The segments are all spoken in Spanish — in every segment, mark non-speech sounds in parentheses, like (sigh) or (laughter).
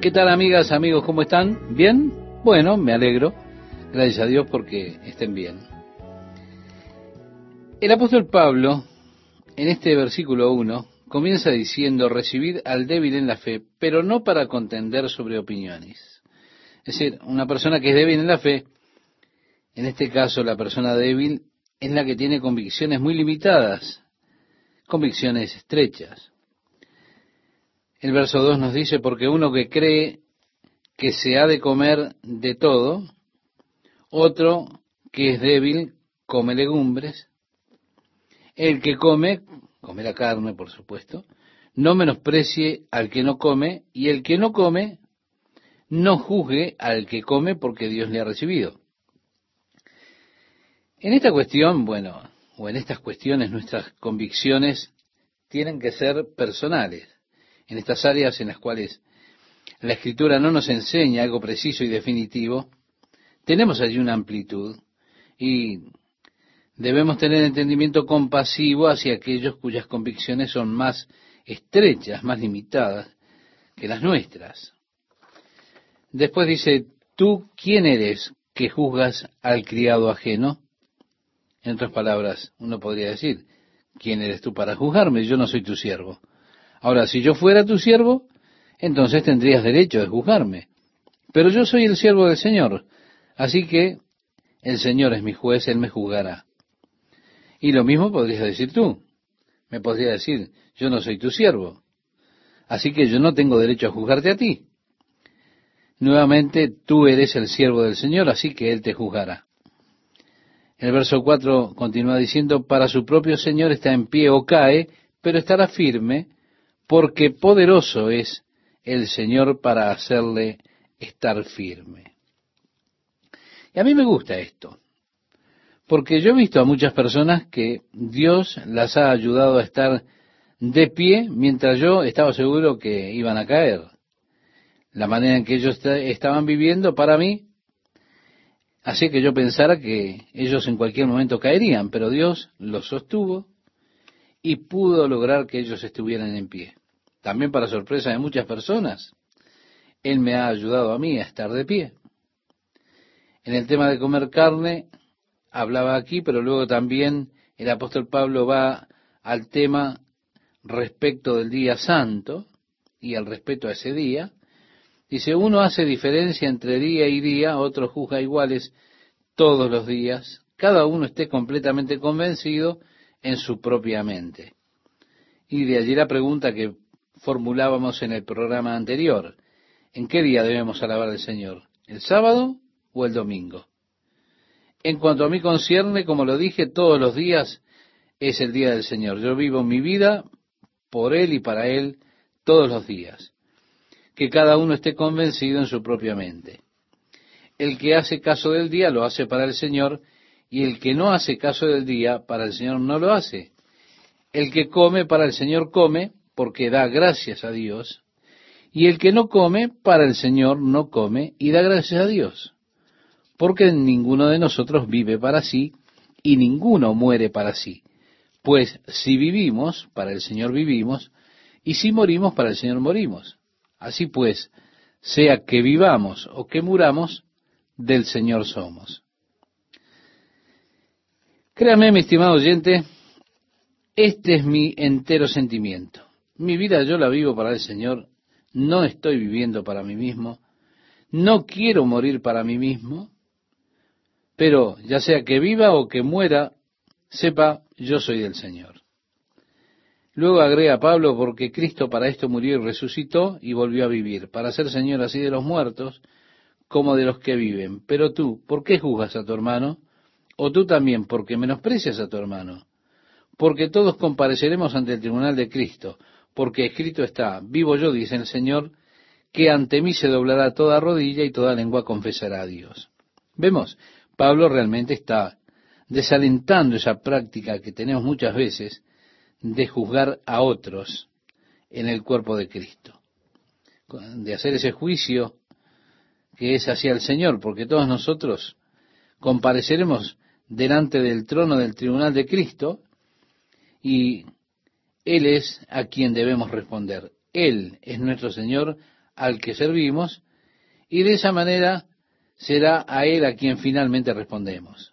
¿Qué tal amigas, amigos? ¿Cómo están? ¿Bien? Bueno, me alegro. Gracias a Dios porque estén bien. El apóstol Pablo, en este versículo 1, comienza diciendo, recibid al débil en la fe, pero no para contender sobre opiniones. Es decir, una persona que es débil en la fe, en este caso la persona débil, es la que tiene convicciones muy limitadas, convicciones estrechas. El verso 2 nos dice, porque uno que cree que se ha de comer de todo, otro que es débil come legumbres, el que come, come la carne por supuesto, no menosprecie al que no come, y el que no come, no juzgue al que come porque Dios le ha recibido. En esta cuestión, bueno, o en estas cuestiones nuestras convicciones tienen que ser personales. En estas áreas en las cuales la escritura no nos enseña algo preciso y definitivo, tenemos allí una amplitud y debemos tener entendimiento compasivo hacia aquellos cuyas convicciones son más estrechas, más limitadas que las nuestras. Después dice, ¿tú quién eres que juzgas al criado ajeno? En otras palabras, uno podría decir, ¿quién eres tú para juzgarme? Yo no soy tu siervo. Ahora, si yo fuera tu siervo, entonces tendrías derecho de juzgarme. Pero yo soy el siervo del Señor, así que el Señor es mi juez, Él me juzgará. Y lo mismo podrías decir tú. Me podría decir, yo no soy tu siervo, así que yo no tengo derecho a juzgarte a ti. Nuevamente, tú eres el siervo del Señor, así que Él te juzgará. El verso 4 continúa diciendo, para su propio Señor está en pie o cae, pero estará firme, porque poderoso es el Señor para hacerle estar firme. Y a mí me gusta esto, porque yo he visto a muchas personas que Dios las ha ayudado a estar de pie mientras yo estaba seguro que iban a caer. La manera en que ellos estaban viviendo para mí Así que yo pensara que ellos en cualquier momento caerían, pero Dios los sostuvo y pudo lograr que ellos estuvieran en pie. También para sorpresa de muchas personas, Él me ha ayudado a mí a estar de pie. En el tema de comer carne, hablaba aquí, pero luego también el apóstol Pablo va al tema respecto del día santo y al respeto a ese día, Dice, uno hace diferencia entre día y día, otro juzga iguales todos los días, cada uno esté completamente convencido en su propia mente. Y de allí la pregunta que formulábamos en el programa anterior, ¿en qué día debemos alabar al Señor? ¿El sábado o el domingo? En cuanto a mí concierne, como lo dije, todos los días es el día del Señor. Yo vivo mi vida por Él y para Él todos los días que cada uno esté convencido en su propia mente. El que hace caso del día lo hace para el Señor, y el que no hace caso del día para el Señor no lo hace. El que come para el Señor come, porque da gracias a Dios, y el que no come para el Señor no come y da gracias a Dios, porque ninguno de nosotros vive para sí, y ninguno muere para sí. Pues si vivimos, para el Señor vivimos, y si morimos, para el Señor morimos. Así pues, sea que vivamos o que muramos, del Señor somos. Créame, mi estimado oyente, este es mi entero sentimiento. Mi vida yo la vivo para el Señor, no estoy viviendo para mí mismo, no quiero morir para mí mismo, pero ya sea que viva o que muera, sepa, yo soy del Señor. Luego agrega Pablo, porque Cristo para esto murió y resucitó y volvió a vivir, para ser Señor así de los muertos como de los que viven. Pero tú, ¿por qué juzgas a tu hermano? O tú también, porque menosprecias a tu hermano. Porque todos compareceremos ante el tribunal de Cristo, porque escrito está, vivo yo, dice el Señor, que ante mí se doblará toda rodilla y toda lengua confesará a Dios. Vemos, Pablo realmente está desalentando esa práctica que tenemos muchas veces de juzgar a otros en el cuerpo de Cristo, de hacer ese juicio que es hacia el Señor, porque todos nosotros compareceremos delante del trono del tribunal de Cristo y Él es a quien debemos responder. Él es nuestro Señor al que servimos, y de esa manera será a Él a quien finalmente respondemos.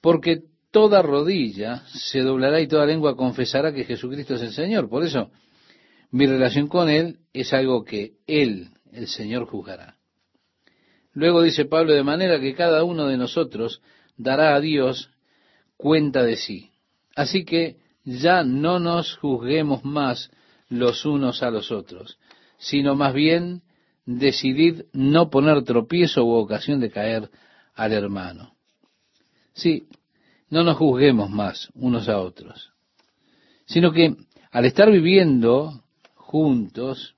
Porque toda rodilla se doblará y toda lengua confesará que Jesucristo es el Señor. Por eso, mi relación con Él es algo que Él, el Señor, juzgará. Luego dice Pablo, de manera que cada uno de nosotros dará a Dios cuenta de sí. Así que ya no nos juzguemos más los unos a los otros, sino más bien decidid no poner tropiezo u ocasión de caer al hermano. Sí, no nos juzguemos más unos a otros, sino que al estar viviendo juntos,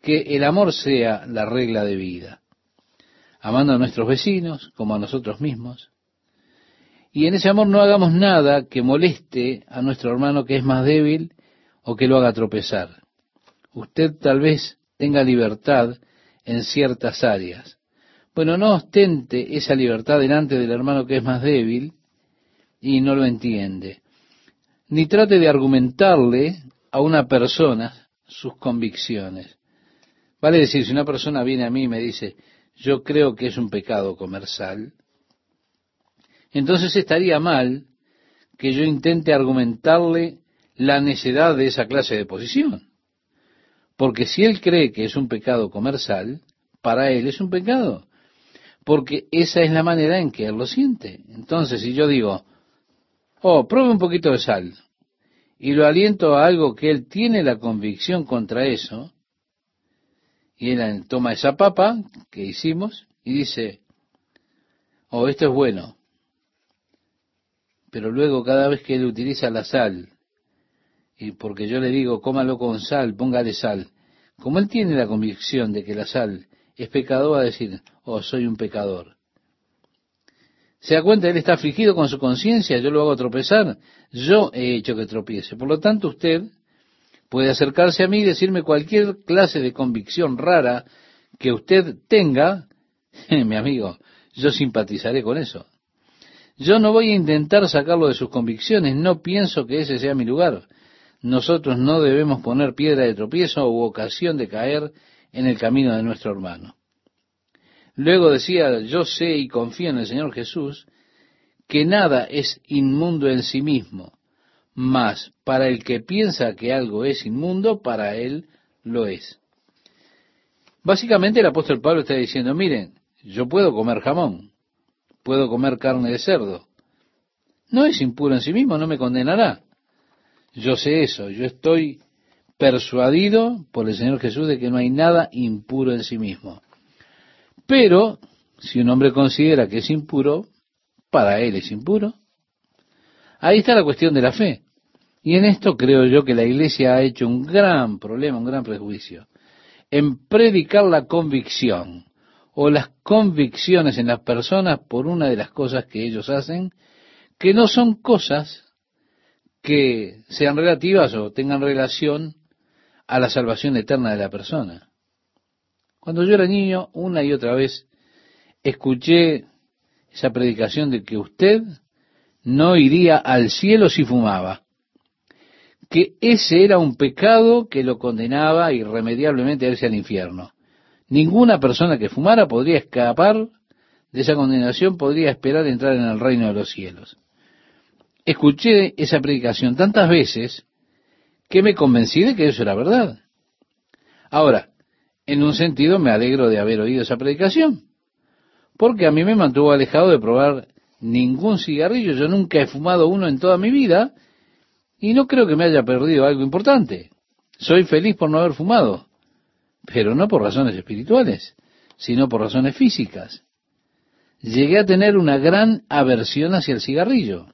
que el amor sea la regla de vida, amando a nuestros vecinos como a nosotros mismos, y en ese amor no hagamos nada que moleste a nuestro hermano que es más débil o que lo haga tropezar. Usted tal vez tenga libertad en ciertas áreas. Bueno, no ostente esa libertad delante del hermano que es más débil y no lo entiende. Ni trate de argumentarle a una persona sus convicciones. Vale decir, si una persona viene a mí y me dice, yo creo que es un pecado comer sal, entonces estaría mal que yo intente argumentarle la necedad de esa clase de posición. Porque si él cree que es un pecado comer sal, para él es un pecado. Porque esa es la manera en que él lo siente. Entonces, si yo digo, oh, pruebe un poquito de sal, y lo aliento a algo que él tiene la convicción contra eso, y él toma esa papa que hicimos y dice, oh, esto es bueno, pero luego cada vez que él utiliza la sal, y porque yo le digo, cómalo con sal, póngale sal, como él tiene la convicción de que la sal es pecado, va a decir, oh, soy un pecador. ¿Se da cuenta? Él está afligido con su conciencia, yo lo hago tropezar, yo he hecho que tropiece. Por lo tanto, usted puede acercarse a mí y decirme cualquier clase de convicción rara que usted tenga, (laughs) mi amigo, yo simpatizaré con eso. Yo no voy a intentar sacarlo de sus convicciones, no pienso que ese sea mi lugar. Nosotros no debemos poner piedra de tropiezo u ocasión de caer en el camino de nuestro hermano. Luego decía, yo sé y confío en el Señor Jesús, que nada es inmundo en sí mismo, mas para el que piensa que algo es inmundo, para él lo es. Básicamente el apóstol Pablo está diciendo, miren, yo puedo comer jamón, puedo comer carne de cerdo. No es impuro en sí mismo, no me condenará. Yo sé eso, yo estoy persuadido por el Señor Jesús de que no hay nada impuro en sí mismo. Pero, si un hombre considera que es impuro, para él es impuro. Ahí está la cuestión de la fe. Y en esto creo yo que la iglesia ha hecho un gran problema, un gran prejuicio, en predicar la convicción o las convicciones en las personas por una de las cosas que ellos hacen, que no son cosas que sean relativas o tengan relación a la salvación eterna de la persona. Cuando yo era niño, una y otra vez, escuché esa predicación de que usted no iría al cielo si fumaba, que ese era un pecado que lo condenaba irremediablemente a irse al infierno. Ninguna persona que fumara podría escapar de esa condenación, podría esperar entrar en el reino de los cielos. Escuché esa predicación tantas veces que me convencí de que eso era verdad. Ahora, en un sentido me alegro de haber oído esa predicación, porque a mí me mantuvo alejado de probar ningún cigarrillo. Yo nunca he fumado uno en toda mi vida y no creo que me haya perdido algo importante. Soy feliz por no haber fumado pero no por razones espirituales, sino por razones físicas. Llegué a tener una gran aversión hacia el cigarrillo.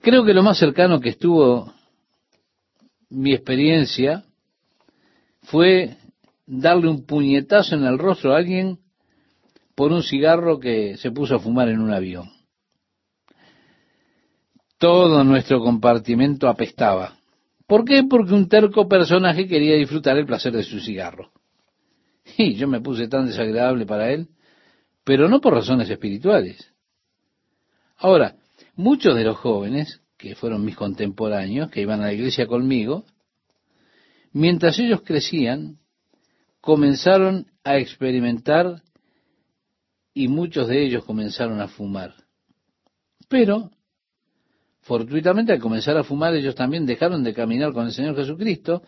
Creo que lo más cercano que estuvo mi experiencia fue darle un puñetazo en el rostro a alguien por un cigarro que se puso a fumar en un avión. Todo nuestro compartimento apestaba. ¿Por qué? Porque un terco personaje quería disfrutar el placer de su cigarro. Y yo me puse tan desagradable para él, pero no por razones espirituales. Ahora, muchos de los jóvenes, que fueron mis contemporáneos, que iban a la iglesia conmigo, mientras ellos crecían, comenzaron a experimentar y muchos de ellos comenzaron a fumar. Pero, fortuitamente al comenzar a fumar, ellos también dejaron de caminar con el Señor Jesucristo,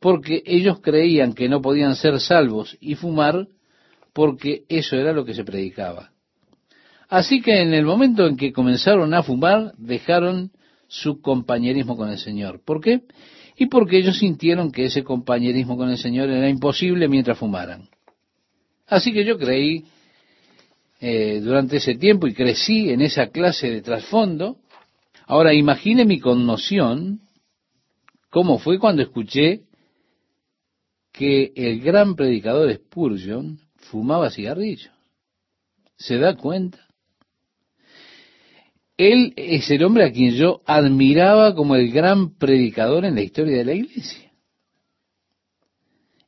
porque ellos creían que no podían ser salvos y fumar porque eso era lo que se predicaba. Así que en el momento en que comenzaron a fumar, dejaron su compañerismo con el Señor. ¿Por qué? Y porque ellos sintieron que ese compañerismo con el Señor era imposible mientras fumaran. Así que yo creí eh, durante ese tiempo y crecí en esa clase de trasfondo. Ahora imagine mi conmoción, cómo fue cuando escuché que el gran predicador Spurgeon fumaba cigarrillos. ¿Se da cuenta? Él es el hombre a quien yo admiraba como el gran predicador en la historia de la iglesia.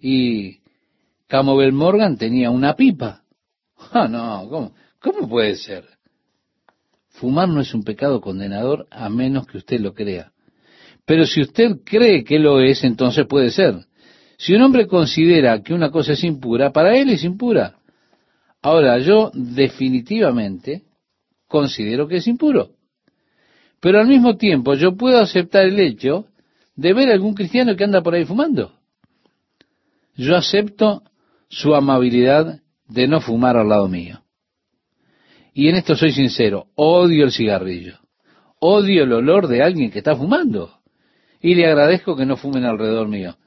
Y Campbell Morgan tenía una pipa. Ah, no, ¿cómo, ¿cómo puede ser? Fumar no es un pecado condenador a menos que usted lo crea. Pero si usted cree que lo es, entonces puede ser. Si un hombre considera que una cosa es impura, para él es impura. Ahora, yo definitivamente considero que es impuro. Pero al mismo tiempo yo puedo aceptar el hecho de ver a algún cristiano que anda por ahí fumando. Yo acepto su amabilidad de no fumar al lado mío. Y en esto soy sincero, odio el cigarrillo, odio el olor de alguien que está fumando. Y le agradezco que no fumen alrededor mío.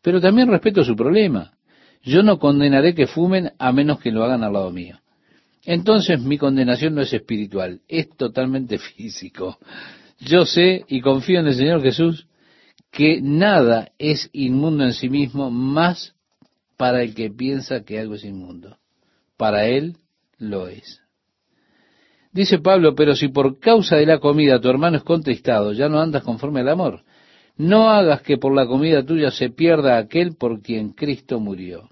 Pero también respeto su problema. Yo no condenaré que fumen a menos que lo hagan al lado mío. Entonces mi condenación no es espiritual, es totalmente (laughs) físico. Yo sé y confío en el Señor Jesús que nada es inmundo en sí mismo más para el que piensa que algo es inmundo. Para él lo es. Dice Pablo, pero si por causa de la comida tu hermano es contristado, ya no andas conforme al amor. No hagas que por la comida tuya se pierda aquel por quien Cristo murió.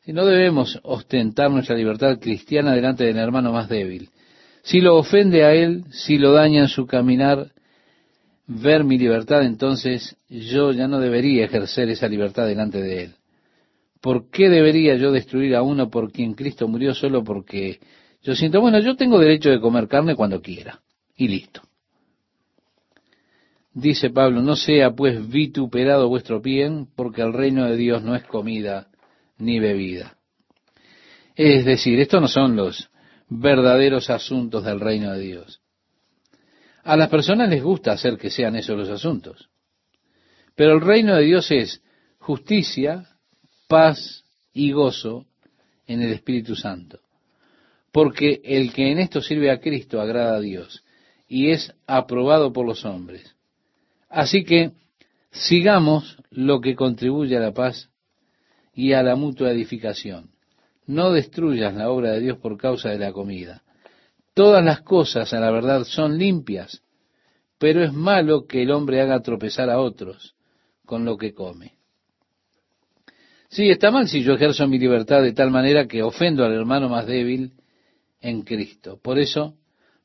Si no debemos ostentar nuestra libertad cristiana delante del hermano más débil. Si lo ofende a él, si lo daña en su caminar, ver mi libertad, entonces yo ya no debería ejercer esa libertad delante de él. ¿Por qué debería yo destruir a uno por quien Cristo murió solo porque yo siento, bueno, yo tengo derecho de comer carne cuando quiera? Y listo. Dice Pablo, no sea pues vituperado vuestro bien, porque el reino de Dios no es comida ni bebida. Es decir, estos no son los verdaderos asuntos del reino de Dios. A las personas les gusta hacer que sean esos los asuntos. Pero el reino de Dios es justicia, paz y gozo en el Espíritu Santo. Porque el que en esto sirve a Cristo agrada a Dios y es aprobado por los hombres. Así que sigamos lo que contribuye a la paz y a la mutua edificación. No destruyas la obra de Dios por causa de la comida. Todas las cosas, a la verdad, son limpias, pero es malo que el hombre haga tropezar a otros con lo que come. Sí, está mal si yo ejerzo mi libertad de tal manera que ofendo al hermano más débil en Cristo. Por eso,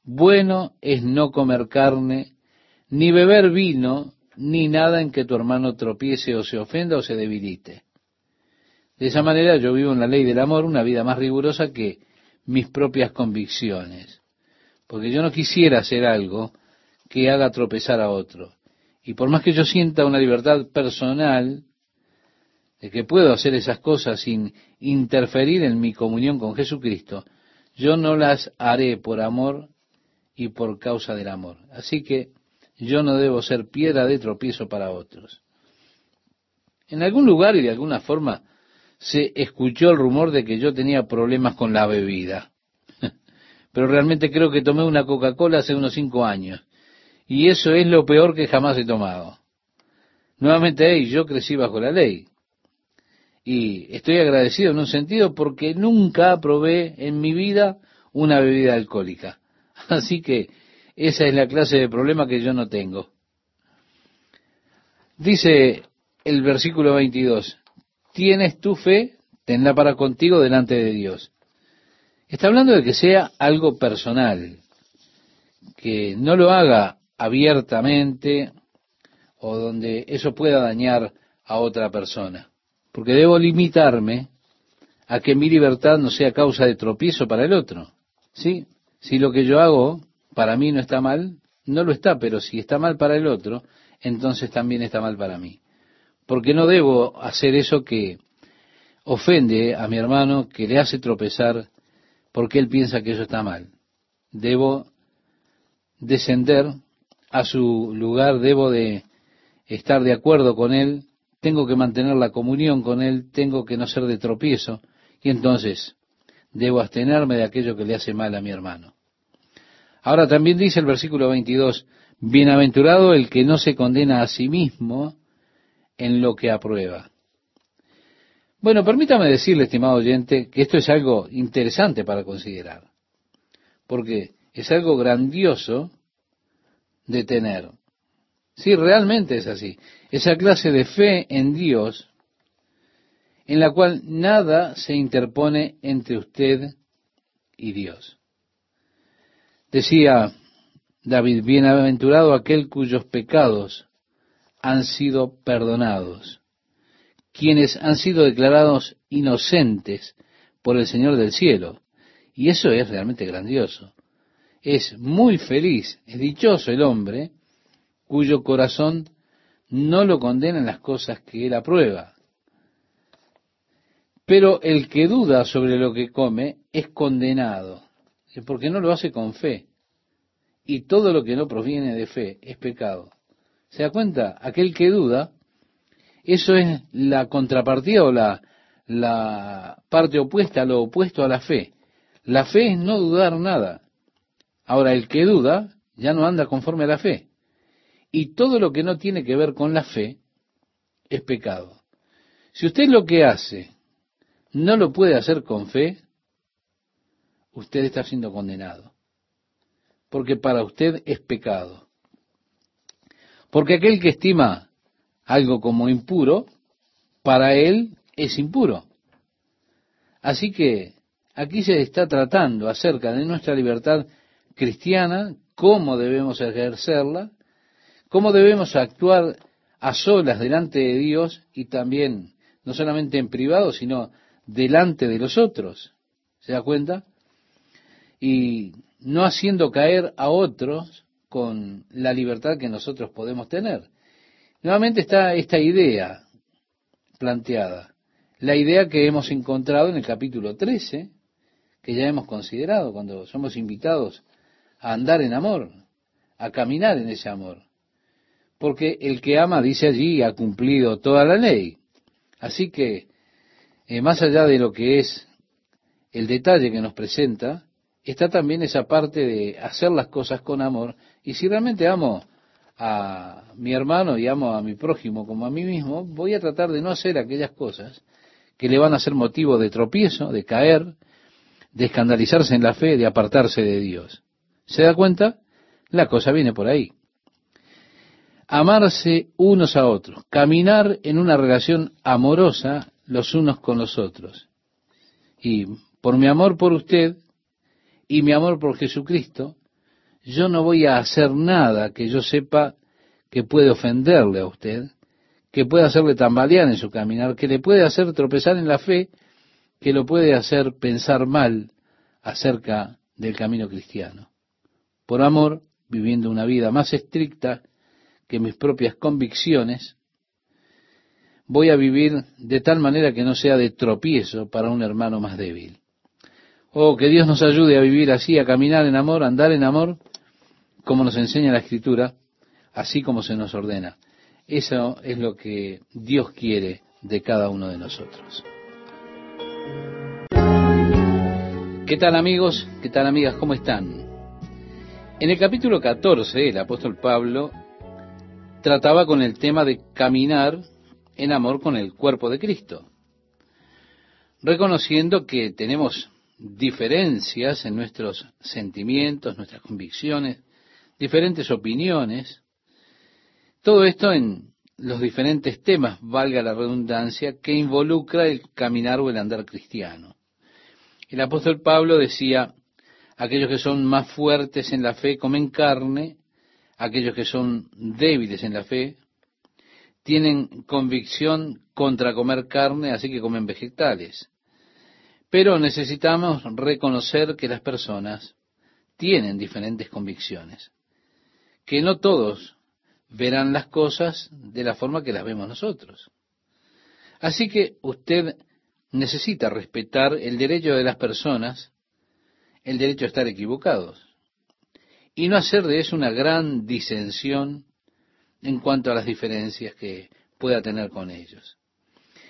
bueno es no comer carne, ni beber vino, ni nada en que tu hermano tropiece o se ofenda o se debilite. De esa manera yo vivo en la ley del amor una vida más rigurosa que mis propias convicciones. Porque yo no quisiera hacer algo que haga tropezar a otro. Y por más que yo sienta una libertad personal, de que puedo hacer esas cosas sin interferir en mi comunión con Jesucristo, yo no las haré por amor y por causa del amor. Así que yo no debo ser piedra de tropiezo para otros. En algún lugar y de alguna forma se escuchó el rumor de que yo tenía problemas con la bebida. (laughs) Pero realmente creo que tomé una Coca-Cola hace unos cinco años. Y eso es lo peor que jamás he tomado. Nuevamente, yo crecí bajo la ley. Y estoy agradecido en un sentido porque nunca probé en mi vida una bebida alcohólica. (laughs) Así que esa es la clase de problema que yo no tengo. Dice el versículo 22, tienes tu fe, tenla para contigo delante de Dios. Está hablando de que sea algo personal, que no lo haga abiertamente o donde eso pueda dañar a otra persona. Porque debo limitarme a que mi libertad no sea causa de tropiezo para el otro. ¿Sí? Si lo que yo hago para mí no está mal, no lo está, pero si está mal para el otro, entonces también está mal para mí. Porque no debo hacer eso que ofende a mi hermano, que le hace tropezar, porque él piensa que eso está mal. Debo descender a su lugar, debo de estar de acuerdo con él, tengo que mantener la comunión con él, tengo que no ser de tropiezo, y entonces debo abstenerme de aquello que le hace mal a mi hermano. Ahora también dice el versículo 22, bienaventurado el que no se condena a sí mismo en lo que aprueba. Bueno, permítame decirle, estimado oyente, que esto es algo interesante para considerar, porque es algo grandioso de tener. Sí, realmente es así. Esa clase de fe en Dios en la cual nada se interpone entre usted y Dios. Decía David, bienaventurado aquel cuyos pecados han sido perdonados, quienes han sido declarados inocentes por el Señor del cielo. Y eso es realmente grandioso. Es muy feliz, es dichoso el hombre cuyo corazón no lo condena en las cosas que él aprueba. Pero el que duda sobre lo que come es condenado, porque no lo hace con fe. Y todo lo que no proviene de fe es pecado. ¿Se da cuenta? Aquel que duda, eso es la contrapartida o la, la parte opuesta, lo opuesto a la fe. La fe es no dudar nada. Ahora, el que duda ya no anda conforme a la fe. Y todo lo que no tiene que ver con la fe es pecado. Si usted lo que hace no lo puede hacer con fe, usted está siendo condenado. Porque para usted es pecado. Porque aquel que estima algo como impuro, para él es impuro. Así que aquí se está tratando acerca de nuestra libertad cristiana, cómo debemos ejercerla, cómo debemos actuar a solas delante de Dios y también, no solamente en privado, sino delante de los otros. ¿Se da cuenta? Y no haciendo caer a otros con la libertad que nosotros podemos tener. Nuevamente está esta idea planteada, la idea que hemos encontrado en el capítulo 13, que ya hemos considerado cuando somos invitados a andar en amor, a caminar en ese amor. Porque el que ama, dice allí, ha cumplido toda la ley. Así que eh, más allá de lo que es el detalle que nos presenta, está también esa parte de hacer las cosas con amor. Y si realmente amo a mi hermano y amo a mi prójimo como a mí mismo, voy a tratar de no hacer aquellas cosas que le van a ser motivo de tropiezo, de caer, de escandalizarse en la fe, de apartarse de Dios. ¿Se da cuenta? La cosa viene por ahí. Amarse unos a otros, caminar en una relación amorosa los unos con los otros. Y por mi amor por usted y mi amor por Jesucristo, yo no voy a hacer nada que yo sepa que puede ofenderle a usted, que puede hacerle tambalear en su caminar, que le puede hacer tropezar en la fe, que lo puede hacer pensar mal acerca del camino cristiano. Por amor, viviendo una vida más estricta que mis propias convicciones, voy a vivir de tal manera que no sea de tropiezo para un hermano más débil. Oh, que Dios nos ayude a vivir así, a caminar en amor, a andar en amor, como nos enseña la Escritura, así como se nos ordena. Eso es lo que Dios quiere de cada uno de nosotros. ¿Qué tal amigos? ¿Qué tal amigas? ¿Cómo están? En el capítulo 14, el apóstol Pablo trataba con el tema de caminar en amor con el cuerpo de Cristo, reconociendo que tenemos diferencias en nuestros sentimientos, nuestras convicciones, diferentes opiniones, todo esto en los diferentes temas, valga la redundancia, que involucra el caminar o el andar cristiano. El apóstol Pablo decía, aquellos que son más fuertes en la fe comen carne, aquellos que son débiles en la fe tienen convicción contra comer carne, así que comen vegetales. Pero necesitamos reconocer que las personas tienen diferentes convicciones, que no todos verán las cosas de la forma que las vemos nosotros. Así que usted necesita respetar el derecho de las personas, el derecho a estar equivocados, y no hacer de eso una gran disensión en cuanto a las diferencias que pueda tener con ellos.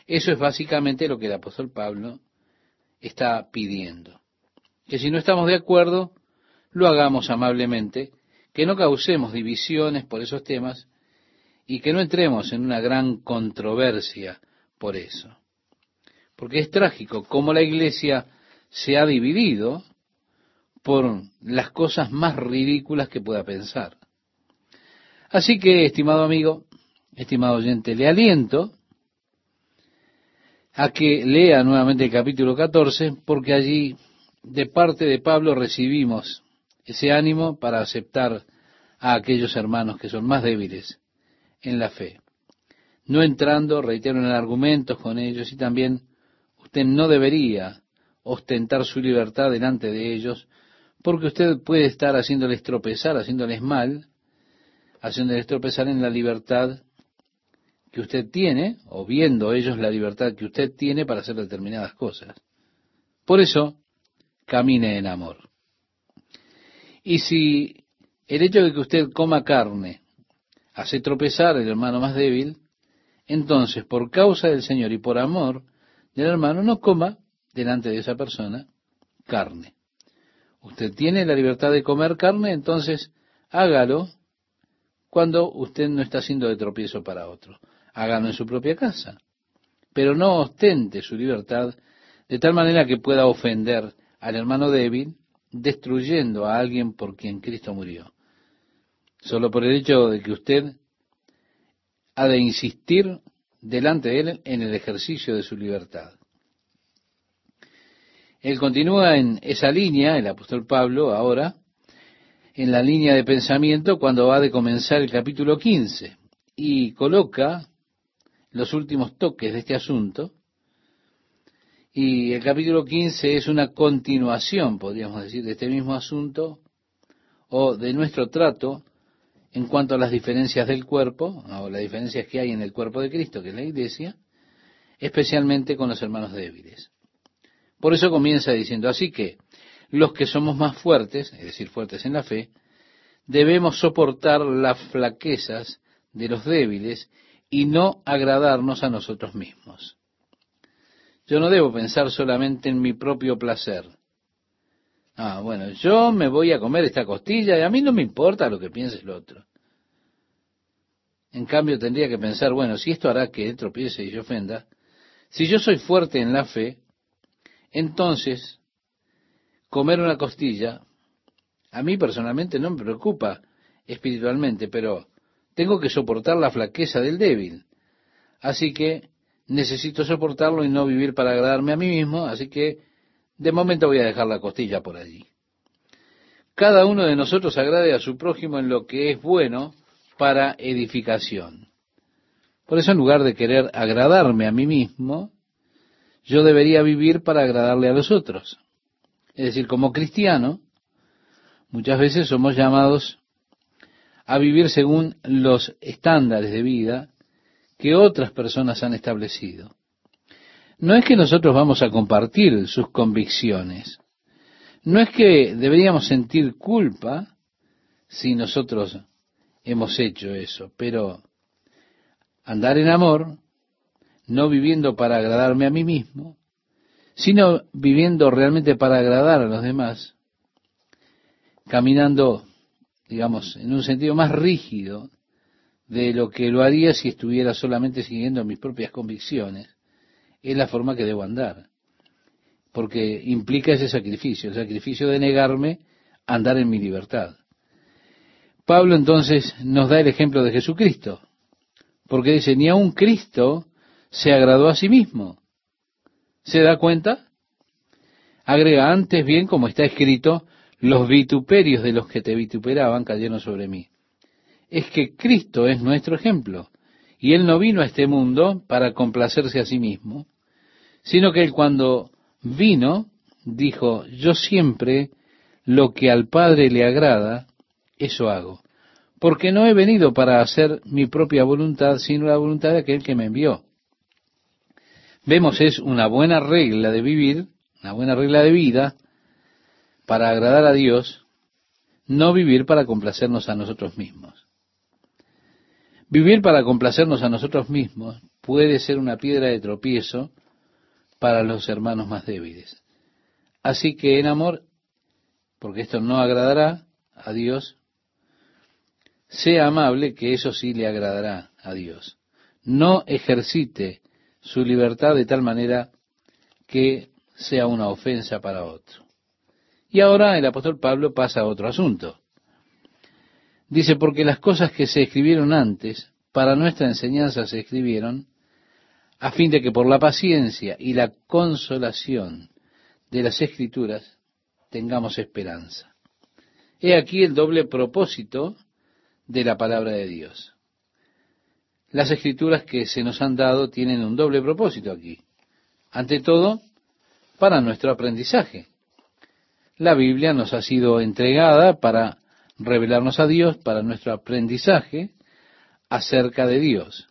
Eso es básicamente lo que el apóstol Pablo está pidiendo. Que si no estamos de acuerdo, lo hagamos amablemente, que no causemos divisiones por esos temas y que no entremos en una gran controversia por eso. Porque es trágico cómo la iglesia se ha dividido por las cosas más ridículas que pueda pensar. Así que, estimado amigo, estimado oyente, le aliento a que lea nuevamente el capítulo 14, porque allí de parte de Pablo recibimos ese ánimo para aceptar a aquellos hermanos que son más débiles en la fe. No entrando, reitero, en argumentos con ellos y también usted no debería ostentar su libertad delante de ellos, porque usted puede estar haciéndoles tropezar, haciéndoles mal, haciéndoles tropezar en la libertad que usted tiene, o viendo ellos la libertad que usted tiene para hacer determinadas cosas. Por eso, camine en amor. Y si el hecho de que usted coma carne hace tropezar al hermano más débil, entonces, por causa del Señor y por amor del hermano, no coma delante de esa persona carne. Usted tiene la libertad de comer carne, entonces hágalo cuando usted no está haciendo de tropiezo para otro. Hágalo en su propia casa. Pero no ostente su libertad de tal manera que pueda ofender al hermano débil, destruyendo a alguien por quien Cristo murió. Solo por el hecho de que usted ha de insistir delante de él en el ejercicio de su libertad. Él continúa en esa línea, el apóstol Pablo, ahora, en la línea de pensamiento cuando va de comenzar el capítulo 15 y coloca los últimos toques de este asunto. Y el capítulo 15 es una continuación, podríamos decir, de este mismo asunto o de nuestro trato en cuanto a las diferencias del cuerpo, o las diferencias que hay en el cuerpo de Cristo, que es la iglesia, especialmente con los hermanos débiles. Por eso comienza diciendo, así que los que somos más fuertes, es decir, fuertes en la fe, debemos soportar las flaquezas de los débiles y no agradarnos a nosotros mismos. Yo no debo pensar solamente en mi propio placer. Ah, bueno, yo me voy a comer esta costilla y a mí no me importa lo que piense el otro. En cambio, tendría que pensar, bueno, si esto hará que él tropiece y se ofenda, si yo soy fuerte en la fe, entonces comer una costilla, a mí personalmente no me preocupa espiritualmente, pero tengo que soportar la flaqueza del débil. Así que necesito soportarlo y no vivir para agradarme a mí mismo, así que de momento voy a dejar la costilla por allí. Cada uno de nosotros agrade a su prójimo en lo que es bueno para edificación. Por eso en lugar de querer agradarme a mí mismo, yo debería vivir para agradarle a los otros. Es decir, como cristiano, muchas veces somos llamados a vivir según los estándares de vida que otras personas han establecido. No es que nosotros vamos a compartir sus convicciones. No es que deberíamos sentir culpa si nosotros hemos hecho eso, pero andar en amor, no viviendo para agradarme a mí mismo, sino viviendo realmente para agradar a los demás, caminando, digamos, en un sentido más rígido de lo que lo haría si estuviera solamente siguiendo mis propias convicciones, es la forma que debo andar, porque implica ese sacrificio, el sacrificio de negarme a andar en mi libertad. Pablo entonces nos da el ejemplo de Jesucristo, porque dice, ni aun Cristo se agradó a sí mismo, ¿Se da cuenta? Agrega antes bien, como está escrito, los vituperios de los que te vituperaban cayeron sobre mí. Es que Cristo es nuestro ejemplo. Y Él no vino a este mundo para complacerse a sí mismo, sino que Él cuando vino dijo, yo siempre lo que al Padre le agrada, eso hago, porque no he venido para hacer mi propia voluntad, sino la voluntad de aquel que me envió. Vemos es una buena regla de vivir, una buena regla de vida, para agradar a Dios, no vivir para complacernos a nosotros mismos. Vivir para complacernos a nosotros mismos puede ser una piedra de tropiezo para los hermanos más débiles. Así que en amor, porque esto no agradará a Dios, sea amable, que eso sí le agradará a Dios. No ejercite su libertad de tal manera que sea una ofensa para otro. Y ahora el apóstol Pablo pasa a otro asunto. Dice, porque las cosas que se escribieron antes, para nuestra enseñanza se escribieron, a fin de que por la paciencia y la consolación de las escrituras tengamos esperanza. He aquí el doble propósito de la palabra de Dios. Las escrituras que se nos han dado tienen un doble propósito aquí. Ante todo, para nuestro aprendizaje. La Biblia nos ha sido entregada para revelarnos a Dios, para nuestro aprendizaje acerca de Dios,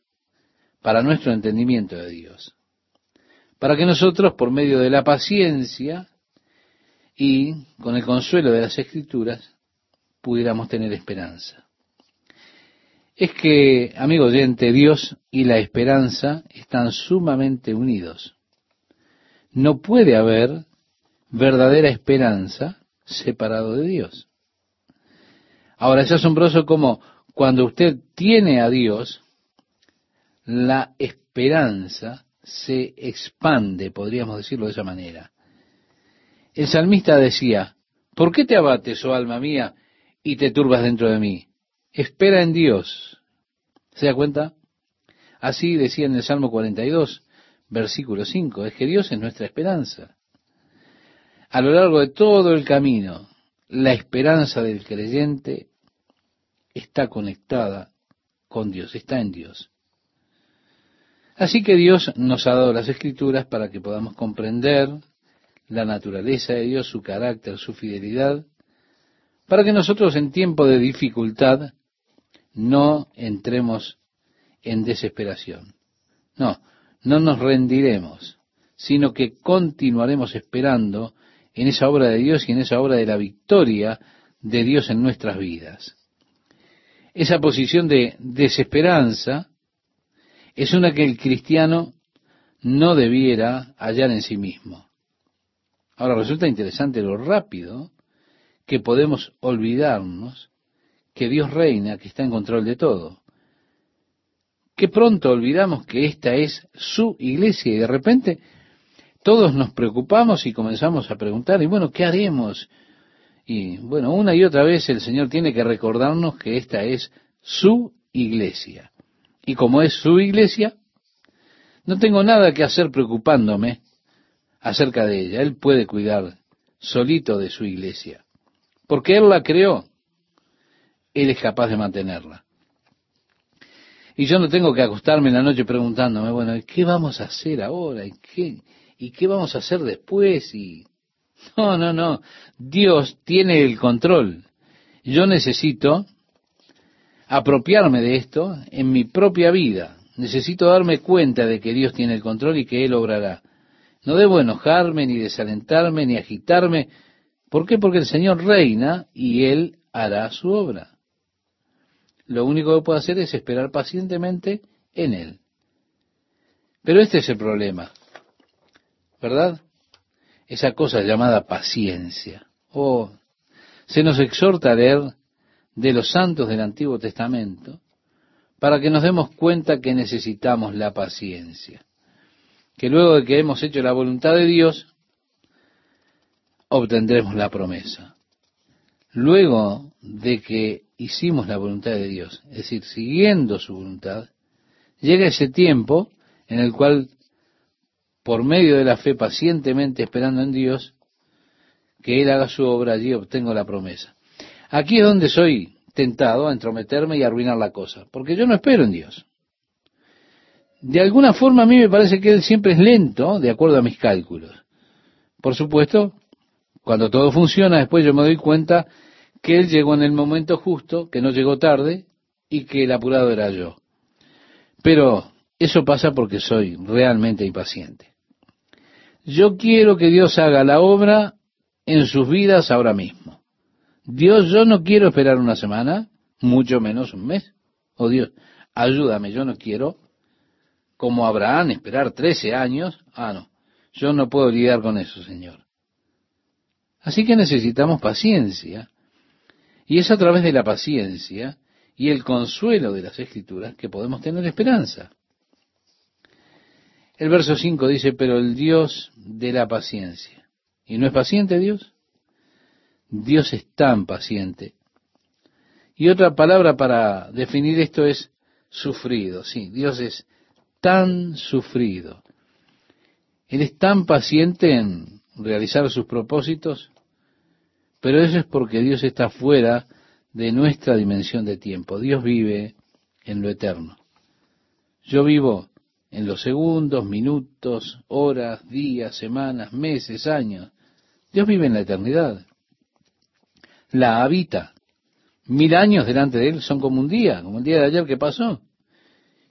para nuestro entendimiento de Dios. Para que nosotros, por medio de la paciencia y con el consuelo de las escrituras, pudiéramos tener esperanza es que, amigo oyente, Dios y la esperanza están sumamente unidos. No puede haber verdadera esperanza separado de Dios. Ahora, es asombroso como cuando usted tiene a Dios, la esperanza se expande, podríamos decirlo de esa manera. El salmista decía, ¿por qué te abates, oh alma mía, y te turbas dentro de mí? Espera en Dios. ¿Se da cuenta? Así decía en el Salmo 42, versículo 5, es que Dios es nuestra esperanza. A lo largo de todo el camino, la esperanza del creyente está conectada con Dios, está en Dios. Así que Dios nos ha dado las escrituras para que podamos comprender la naturaleza de Dios, su carácter, su fidelidad, para que nosotros en tiempo de dificultad no entremos en desesperación. No, no nos rendiremos, sino que continuaremos esperando en esa obra de Dios y en esa obra de la victoria de Dios en nuestras vidas. Esa posición de desesperanza es una que el cristiano no debiera hallar en sí mismo. Ahora resulta interesante lo rápido que podemos olvidarnos que Dios reina, que está en control de todo. Qué pronto olvidamos que esta es su iglesia y de repente todos nos preocupamos y comenzamos a preguntar, y bueno, ¿qué haremos? Y bueno, una y otra vez el Señor tiene que recordarnos que esta es su iglesia. Y como es su iglesia, no tengo nada que hacer preocupándome acerca de ella. Él puede cuidar solito de su iglesia, porque Él la creó. Él es capaz de mantenerla. Y yo no tengo que acostarme en la noche preguntándome, bueno, ¿qué vamos a hacer ahora? ¿Y qué, ¿Y qué vamos a hacer después? Y no, no, no. Dios tiene el control. Yo necesito apropiarme de esto en mi propia vida. Necesito darme cuenta de que Dios tiene el control y que Él obrará. No debo enojarme, ni desalentarme, ni agitarme. ¿Por qué? Porque el Señor reina y Él hará su obra lo único que puedo hacer es esperar pacientemente en Él. Pero este es el problema, ¿verdad? Esa cosa llamada paciencia. Oh, se nos exhorta a leer de los santos del Antiguo Testamento para que nos demos cuenta que necesitamos la paciencia. Que luego de que hemos hecho la voluntad de Dios, obtendremos la promesa. Luego de que hicimos la voluntad de Dios, es decir, siguiendo su voluntad, llega ese tiempo en el cual, por medio de la fe, pacientemente esperando en Dios, que Él haga su obra, allí obtengo la promesa. Aquí es donde soy tentado a entrometerme y arruinar la cosa, porque yo no espero en Dios. De alguna forma a mí me parece que Él siempre es lento, de acuerdo a mis cálculos. Por supuesto, cuando todo funciona, después yo me doy cuenta que Él llegó en el momento justo, que no llegó tarde y que el apurado era yo. Pero eso pasa porque soy realmente impaciente. Yo quiero que Dios haga la obra en sus vidas ahora mismo. Dios, yo no quiero esperar una semana, mucho menos un mes. Oh Dios, ayúdame, yo no quiero, como Abraham, esperar trece años. Ah, no, yo no puedo lidiar con eso, Señor. Así que necesitamos paciencia. Y es a través de la paciencia y el consuelo de las escrituras que podemos tener esperanza. El verso 5 dice, pero el Dios de la paciencia. ¿Y no es paciente Dios? Dios es tan paciente. Y otra palabra para definir esto es sufrido. Sí, Dios es tan sufrido. Él es tan paciente en realizar sus propósitos, pero eso es porque Dios está fuera de nuestra dimensión de tiempo. Dios vive en lo eterno. Yo vivo en los segundos, minutos, horas, días, semanas, meses, años. Dios vive en la eternidad. La habita. Mil años delante de Él son como un día, como el día de ayer que pasó.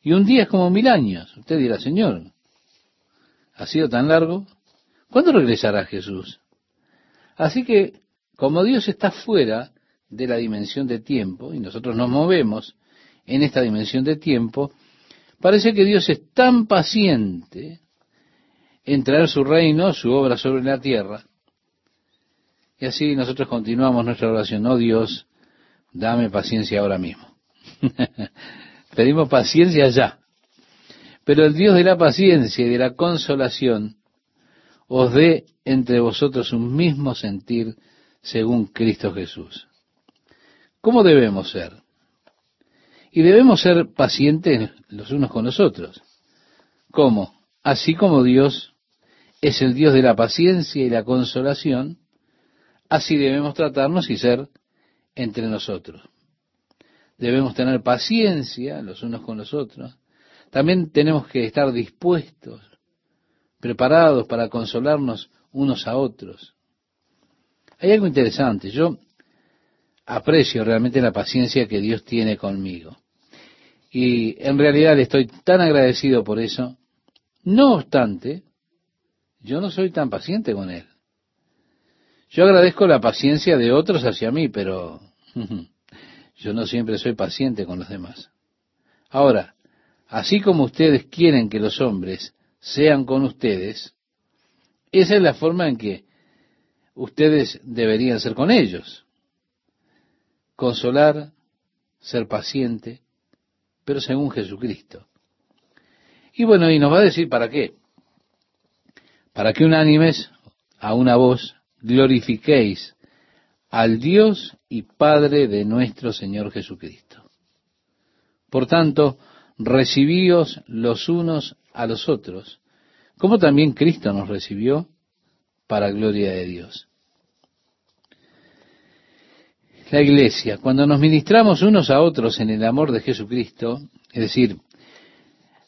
Y un día es como mil años. Usted dirá, Señor, ¿ha sido tan largo? ¿Cuándo regresará Jesús? Así que, como Dios está fuera de la dimensión de tiempo, y nosotros nos movemos en esta dimensión de tiempo, parece que Dios es tan paciente en traer su reino, su obra sobre la tierra. Y así nosotros continuamos nuestra oración. Oh Dios, dame paciencia ahora mismo. (laughs) Pedimos paciencia ya. Pero el Dios de la paciencia y de la consolación os dé entre vosotros un mismo sentir según Cristo Jesús. ¿Cómo debemos ser? Y debemos ser pacientes los unos con los otros. ¿Cómo? Así como Dios es el Dios de la paciencia y la consolación, así debemos tratarnos y ser entre nosotros. Debemos tener paciencia los unos con los otros. También tenemos que estar dispuestos, preparados para consolarnos unos a otros. Hay algo interesante. Yo aprecio realmente la paciencia que Dios tiene conmigo. Y en realidad estoy tan agradecido por eso. No obstante, yo no soy tan paciente con Él. Yo agradezco la paciencia de otros hacia mí, pero (laughs) yo no siempre soy paciente con los demás. Ahora, así como ustedes quieren que los hombres sean con ustedes, esa es la forma en que ustedes deberían ser con ellos consolar, ser paciente, pero según Jesucristo. Y bueno, y nos va a decir para qué. Para que unánimes, a una voz, glorifiquéis al Dios y Padre de nuestro Señor Jesucristo. Por tanto, recibíos los unos a los otros, como también Cristo nos recibió para gloria de Dios la iglesia, cuando nos ministramos unos a otros en el amor de Jesucristo, es decir,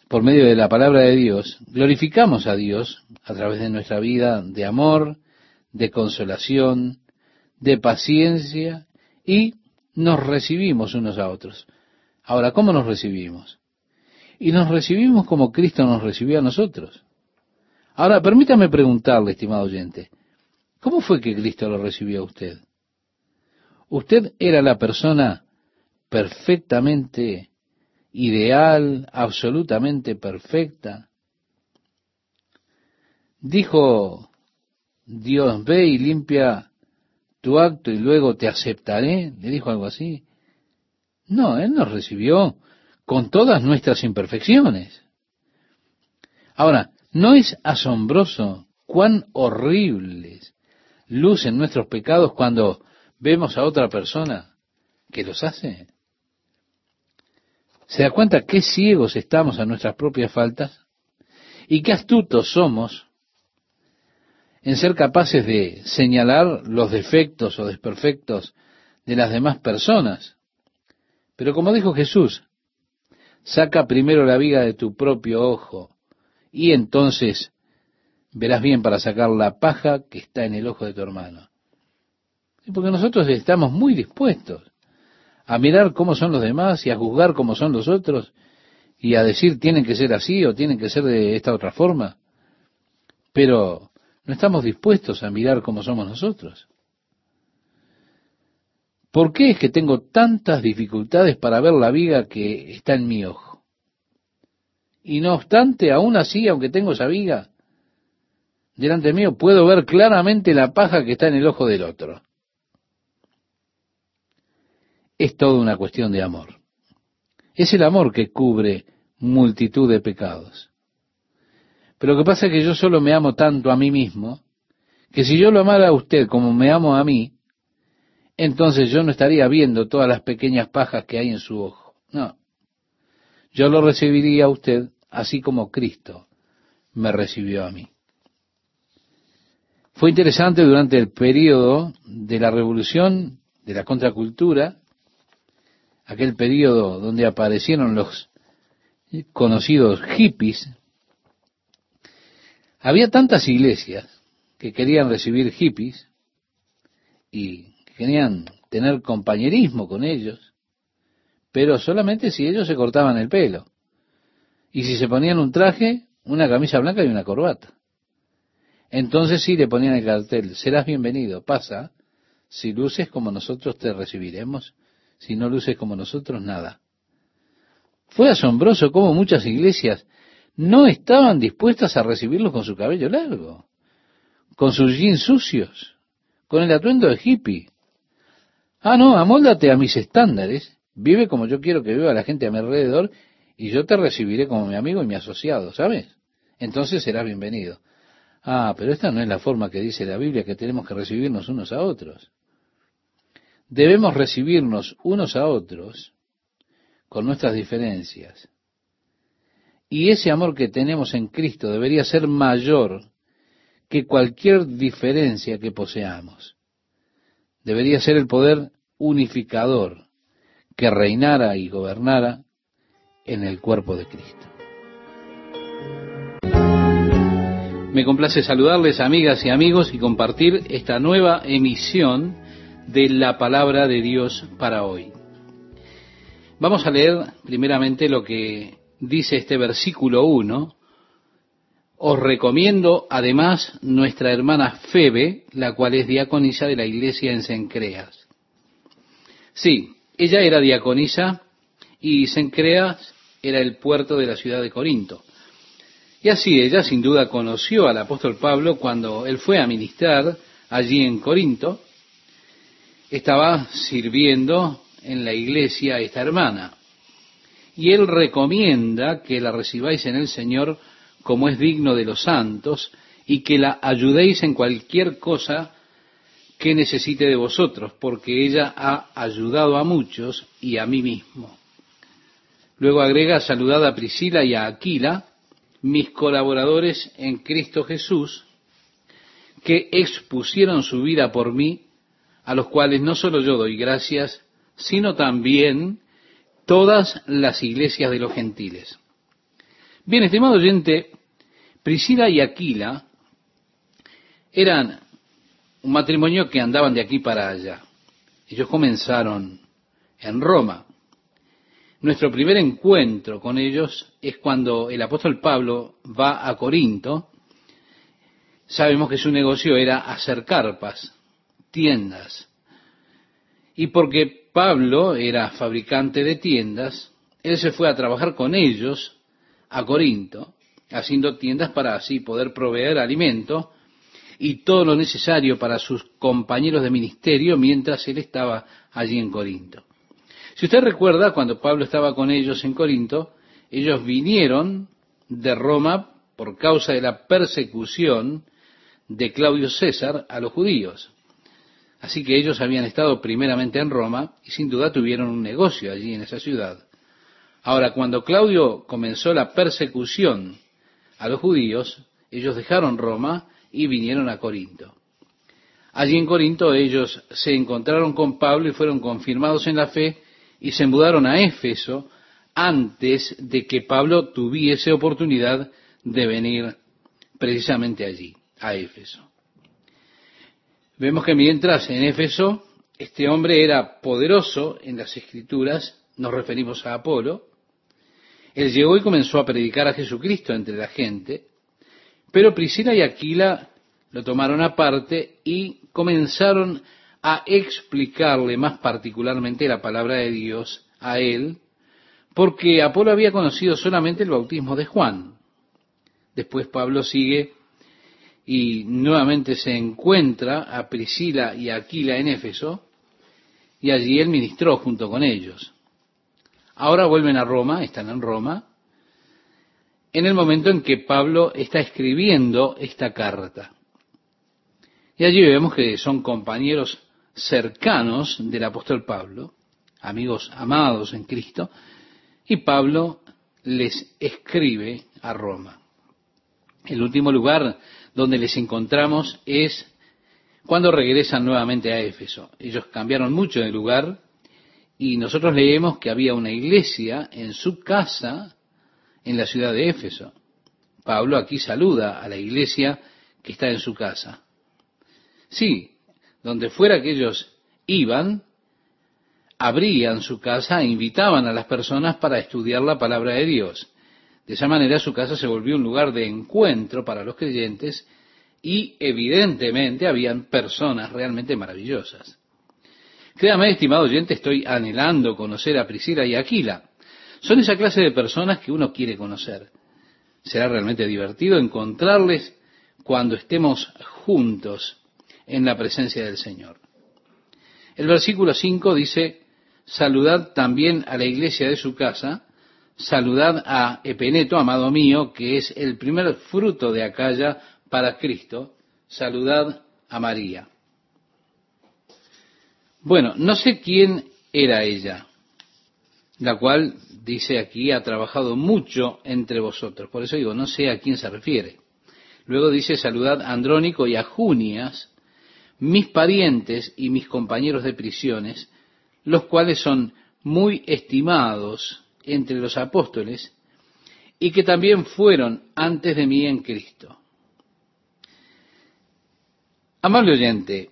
por medio de la palabra de Dios, glorificamos a Dios a través de nuestra vida de amor, de consolación, de paciencia y nos recibimos unos a otros. Ahora, ¿cómo nos recibimos? Y nos recibimos como Cristo nos recibió a nosotros. Ahora, permítame preguntarle, estimado oyente, ¿cómo fue que Cristo lo recibió a usted? Usted era la persona perfectamente ideal, absolutamente perfecta. Dijo Dios, ve y limpia tu acto y luego te aceptaré. Le dijo algo así. No, Él nos recibió con todas nuestras imperfecciones. Ahora, ¿no es asombroso cuán horribles lucen nuestros pecados cuando vemos a otra persona que los hace, se da cuenta qué ciegos estamos a nuestras propias faltas y qué astutos somos en ser capaces de señalar los defectos o desperfectos de las demás personas. Pero como dijo Jesús, saca primero la viga de tu propio ojo, y entonces verás bien para sacar la paja que está en el ojo de tu hermano. Porque nosotros estamos muy dispuestos a mirar cómo son los demás y a juzgar cómo son los otros y a decir tienen que ser así o tienen que ser de esta otra forma. Pero no estamos dispuestos a mirar cómo somos nosotros. ¿Por qué es que tengo tantas dificultades para ver la viga que está en mi ojo? Y no obstante, aún así, aunque tengo esa viga delante mío, puedo ver claramente la paja que está en el ojo del otro. Es toda una cuestión de amor. Es el amor que cubre multitud de pecados. Pero lo que pasa es que yo solo me amo tanto a mí mismo, que si yo lo amara a usted como me amo a mí, entonces yo no estaría viendo todas las pequeñas pajas que hay en su ojo. No. Yo lo recibiría a usted así como Cristo me recibió a mí. Fue interesante durante el periodo de la revolución, de la contracultura, aquel periodo donde aparecieron los conocidos hippies, había tantas iglesias que querían recibir hippies y querían tener compañerismo con ellos, pero solamente si ellos se cortaban el pelo. Y si se ponían un traje, una camisa blanca y una corbata. Entonces sí le ponían el cartel, serás bienvenido, pasa, si luces como nosotros te recibiremos, si no luces como nosotros, nada. Fue asombroso cómo muchas iglesias no estaban dispuestas a recibirlos con su cabello largo, con sus jeans sucios, con el atuendo de hippie. Ah, no, amóldate a mis estándares, vive como yo quiero que viva la gente a mi alrededor y yo te recibiré como mi amigo y mi asociado, ¿sabes? Entonces serás bienvenido. Ah, pero esta no es la forma que dice la Biblia que tenemos que recibirnos unos a otros. Debemos recibirnos unos a otros con nuestras diferencias. Y ese amor que tenemos en Cristo debería ser mayor que cualquier diferencia que poseamos debería ser el poder unificador que reinara y gobernara en el cuerpo de Cristo. Me complace saludarles amigas y amigos y compartir esta nueva emisión de la palabra de Dios para hoy. Vamos a leer primeramente lo que dice este versículo 1 os recomiendo además nuestra hermana Febe, la cual es diaconisa de la iglesia en Sencreas. Sí, ella era diaconisa y Sencreas era el puerto de la ciudad de Corinto. Y así ella sin duda conoció al apóstol Pablo cuando él fue a ministrar allí en Corinto. Estaba sirviendo en la iglesia esta hermana. Y él recomienda que la recibáis en el Señor como es digno de los santos, y que la ayudéis en cualquier cosa que necesite de vosotros, porque ella ha ayudado a muchos y a mí mismo. Luego agrega, saludad a Priscila y a Aquila, mis colaboradores en Cristo Jesús, que expusieron su vida por mí, a los cuales no solo yo doy gracias, sino también todas las iglesias de los gentiles. Bien, estimado oyente, Priscila y Aquila eran un matrimonio que andaban de aquí para allá. Ellos comenzaron en Roma. Nuestro primer encuentro con ellos es cuando el apóstol Pablo va a Corinto. Sabemos que su negocio era hacer carpas, tiendas. Y porque Pablo era fabricante de tiendas, él se fue a trabajar con ellos a Corinto, haciendo tiendas para así poder proveer alimento y todo lo necesario para sus compañeros de ministerio mientras él estaba allí en Corinto. Si usted recuerda, cuando Pablo estaba con ellos en Corinto, ellos vinieron de Roma por causa de la persecución de Claudio César a los judíos. Así que ellos habían estado primeramente en Roma y sin duda tuvieron un negocio allí en esa ciudad. Ahora, cuando Claudio comenzó la persecución a los judíos, ellos dejaron Roma y vinieron a Corinto. Allí en Corinto ellos se encontraron con Pablo y fueron confirmados en la fe y se mudaron a Éfeso antes de que Pablo tuviese oportunidad de venir precisamente allí, a Éfeso. Vemos que mientras en Éfeso este hombre era poderoso en las escrituras, nos referimos a Apolo, él llegó y comenzó a predicar a Jesucristo entre la gente, pero Priscila y Aquila lo tomaron aparte y comenzaron a explicarle más particularmente la palabra de Dios a él, porque Apolo había conocido solamente el bautismo de Juan. Después Pablo sigue y nuevamente se encuentra a Priscila y Aquila en Éfeso, y allí él ministró junto con ellos. Ahora vuelven a Roma, están en Roma, en el momento en que Pablo está escribiendo esta carta. Y allí vemos que son compañeros cercanos del apóstol Pablo, amigos amados en Cristo, y Pablo les escribe a Roma. El último lugar donde les encontramos es cuando regresan nuevamente a Éfeso. Ellos cambiaron mucho de lugar y nosotros leemos que había una iglesia en su casa en la ciudad de Éfeso. Pablo aquí saluda a la iglesia que está en su casa. Sí, donde fuera que ellos iban, abrían su casa e invitaban a las personas para estudiar la palabra de Dios. De esa manera su casa se volvió un lugar de encuentro para los creyentes y evidentemente habían personas realmente maravillosas. Créame, estimado oyente, estoy anhelando conocer a Priscila y Aquila. Son esa clase de personas que uno quiere conocer. Será realmente divertido encontrarles cuando estemos juntos en la presencia del Señor. El versículo 5 dice, saludad también a la iglesia de su casa, saludad a Epeneto, amado mío, que es el primer fruto de Acaya para Cristo, saludad a María. Bueno, no sé quién era ella, la cual dice aquí ha trabajado mucho entre vosotros. Por eso digo, no sé a quién se refiere. Luego dice, saludad a Andrónico y a Junias, mis parientes y mis compañeros de prisiones, los cuales son muy estimados entre los apóstoles y que también fueron antes de mí en Cristo. Amable oyente,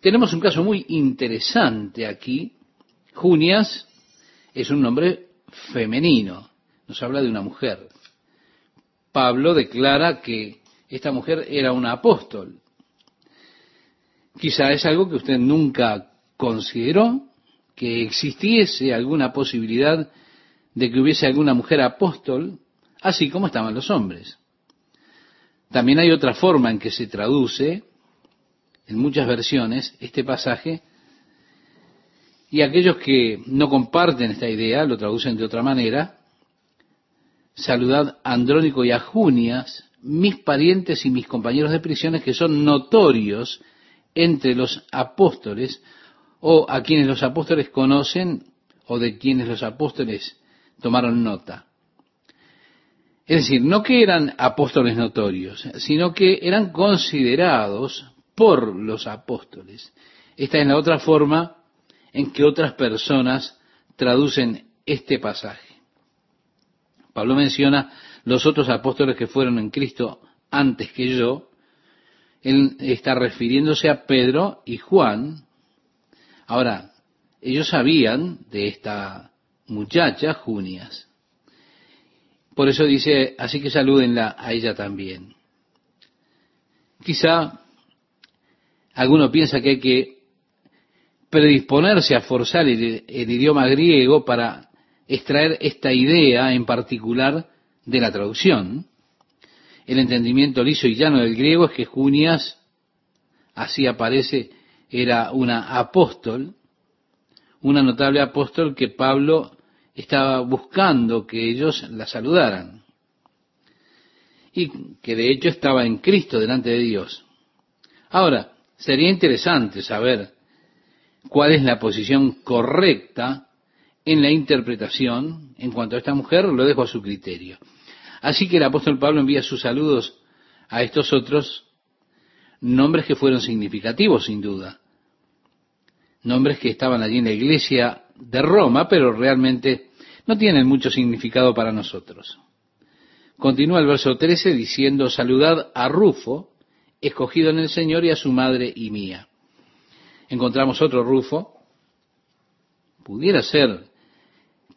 tenemos un caso muy interesante aquí. Junias es un nombre femenino, nos habla de una mujer. Pablo declara que esta mujer era una apóstol. Quizá es algo que usted nunca consideró, que existiese alguna posibilidad de que hubiese alguna mujer apóstol, así como estaban los hombres. También hay otra forma en que se traduce en muchas versiones este pasaje y aquellos que no comparten esta idea lo traducen de otra manera. Saludad a Andrónico y a Junias, mis parientes y mis compañeros de prisiones que son notorios entre los apóstoles o a quienes los apóstoles conocen o de quienes los apóstoles tomaron nota. Es decir, no que eran apóstoles notorios, sino que eran considerados por los apóstoles. Esta es la otra forma en que otras personas traducen este pasaje. Pablo menciona los otros apóstoles que fueron en Cristo antes que yo. Él está refiriéndose a Pedro y Juan. Ahora, ellos sabían de esta muchacha, Junias. Por eso dice, así que salúdenla a ella también. Quizá alguno piensa que hay que predisponerse a forzar el, el, idioma griego para extraer esta idea en particular de la traducción. El entendimiento liso y llano del griego es que Junias, así aparece, era una apóstol, una notable apóstol que Pablo estaba buscando que ellos la saludaran. Y que de hecho estaba en Cristo delante de Dios. Ahora, sería interesante saber cuál es la posición correcta en la interpretación en cuanto a esta mujer, lo dejo a su criterio. Así que el apóstol Pablo envía sus saludos a estos otros nombres que fueron significativos, sin duda. Nombres que estaban allí en la iglesia de Roma, pero realmente no tienen mucho significado para nosotros. Continúa el verso 13 diciendo, saludad a Rufo, escogido en el Señor, y a su madre y mía. Encontramos otro Rufo. Pudiera ser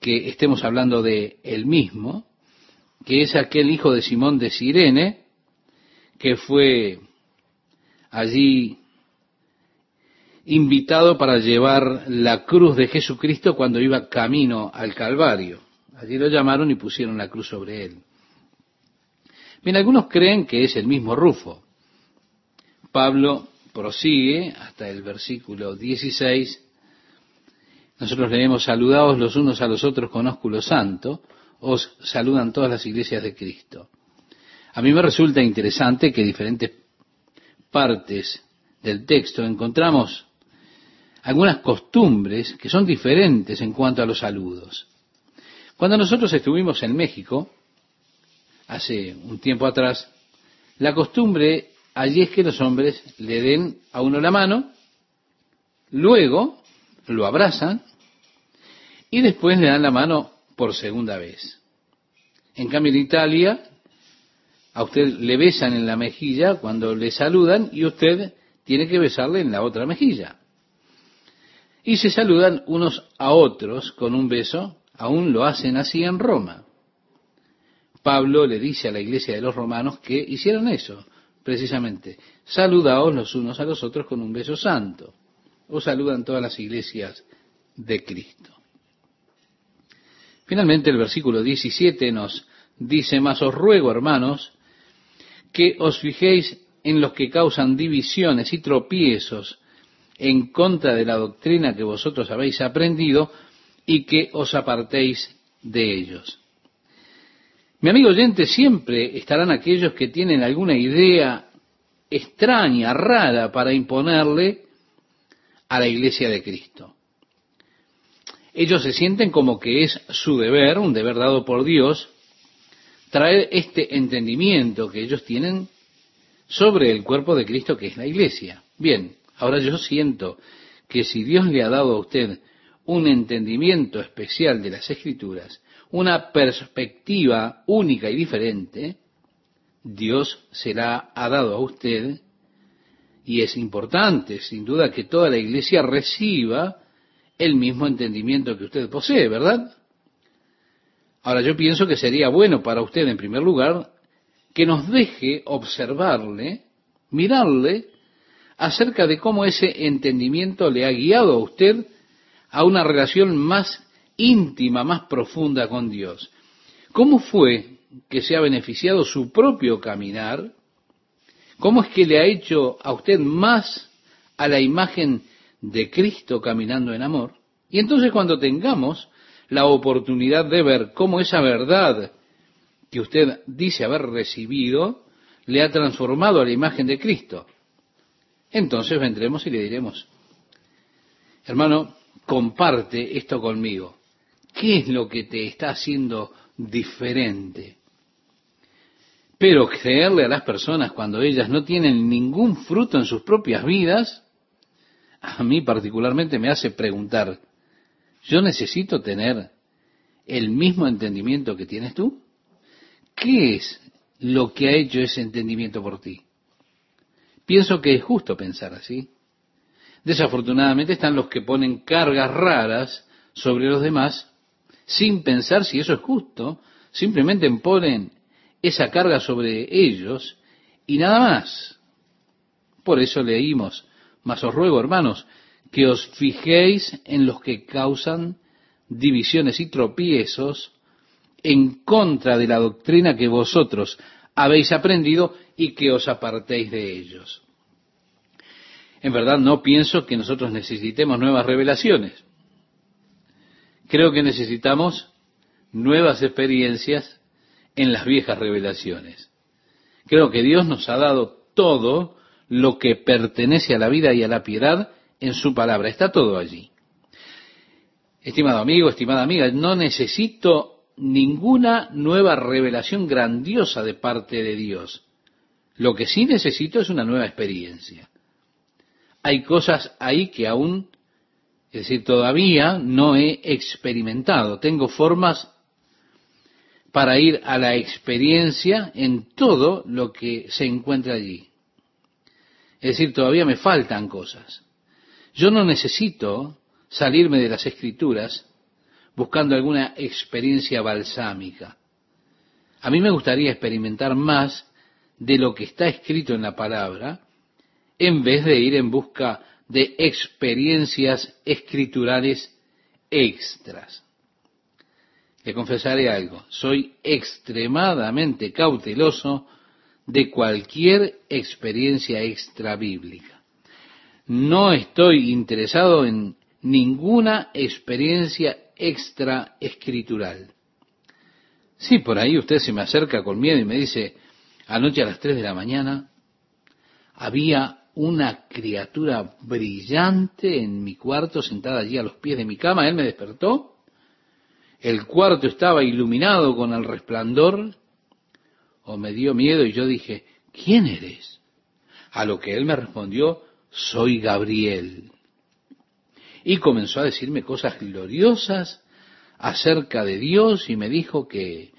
que estemos hablando de el mismo, que es aquel hijo de Simón de Sirene, que fue allí invitado para llevar la cruz de Jesucristo cuando iba camino al Calvario. Allí lo llamaron y pusieron la cruz sobre él. Bien, algunos creen que es el mismo Rufo. Pablo prosigue hasta el versículo 16. Nosotros leemos, saludados los unos a los otros con ósculo santo, os saludan todas las iglesias de Cristo. A mí me resulta interesante que diferentes partes del texto encontramos algunas costumbres que son diferentes en cuanto a los saludos. Cuando nosotros estuvimos en México, hace un tiempo atrás, la costumbre allí es que los hombres le den a uno la mano, luego lo abrazan y después le dan la mano por segunda vez. En cambio en Italia, a usted le besan en la mejilla cuando le saludan y usted tiene que besarle en la otra mejilla. Y se saludan unos a otros con un beso, aún lo hacen así en Roma. Pablo le dice a la iglesia de los romanos que hicieron eso, precisamente. Saludaos los unos a los otros con un beso santo. O saludan todas las iglesias de Cristo. Finalmente el versículo 17 nos dice, más os ruego, hermanos, que os fijéis en los que causan divisiones y tropiezos en contra de la doctrina que vosotros habéis aprendido y que os apartéis de ellos. Mi amigo oyente, siempre estarán aquellos que tienen alguna idea extraña, rara, para imponerle a la iglesia de Cristo. Ellos se sienten como que es su deber, un deber dado por Dios, traer este entendimiento que ellos tienen sobre el cuerpo de Cristo que es la iglesia. Bien, ahora yo siento que si Dios le ha dado a usted un entendimiento especial de las escrituras, una perspectiva única y diferente, Dios se la ha dado a usted y es importante, sin duda, que toda la iglesia reciba el mismo entendimiento que usted posee, ¿verdad? Ahora yo pienso que sería bueno para usted, en primer lugar, que nos deje observarle, mirarle, acerca de cómo ese entendimiento le ha guiado a usted a una relación más íntima, más profunda con Dios. ¿Cómo fue que se ha beneficiado su propio caminar? ¿Cómo es que le ha hecho a usted más a la imagen de Cristo caminando en amor? Y entonces cuando tengamos la oportunidad de ver cómo esa verdad que usted dice haber recibido le ha transformado a la imagen de Cristo, entonces vendremos y le diremos, hermano, comparte esto conmigo. ¿Qué es lo que te está haciendo diferente? Pero creerle a las personas cuando ellas no tienen ningún fruto en sus propias vidas, a mí particularmente me hace preguntar, ¿yo necesito tener el mismo entendimiento que tienes tú? ¿Qué es lo que ha hecho ese entendimiento por ti? Pienso que es justo pensar así. Desafortunadamente están los que ponen cargas raras sobre los demás sin pensar si eso es justo, simplemente ponen esa carga sobre ellos y nada más. Por eso leímos, mas os ruego, hermanos, que os fijéis en los que causan divisiones y tropiezos en contra de la doctrina que vosotros habéis aprendido y que os apartéis de ellos. En verdad no pienso que nosotros necesitemos nuevas revelaciones. Creo que necesitamos nuevas experiencias en las viejas revelaciones. Creo que Dios nos ha dado todo lo que pertenece a la vida y a la piedad en su palabra. Está todo allí. Estimado amigo, estimada amiga, no necesito ninguna nueva revelación grandiosa de parte de Dios. Lo que sí necesito es una nueva experiencia. Hay cosas ahí que aún Es decir, todavía no he experimentado. Tengo formas para ir a la experiencia en todo lo que se encuentra allí. Es decir, todavía me faltan cosas. Yo no necesito salirme de las escrituras buscando alguna experiencia balsámica. A mí me gustaría experimentar más de lo que está escrito en la palabra en vez de ir en busca de experiencias escriturales extras. Le confesaré algo, soy extremadamente cauteloso de cualquier experiencia extra bíblica. No estoy interesado en ninguna experiencia extra escritural. Si por ahí usted se me acerca con miedo y me dice, anoche a las tres de la mañana había una criatura brillante en mi cuarto, sentada allí a los pies de mi cama. Él me despertó. El cuarto estaba iluminado con el resplandor. O me dio miedo y yo dije, ¿quién eres? A lo que él me respondió, soy Gabriel. Y comenzó a decirme cosas gloriosas acerca de Dios y me dijo que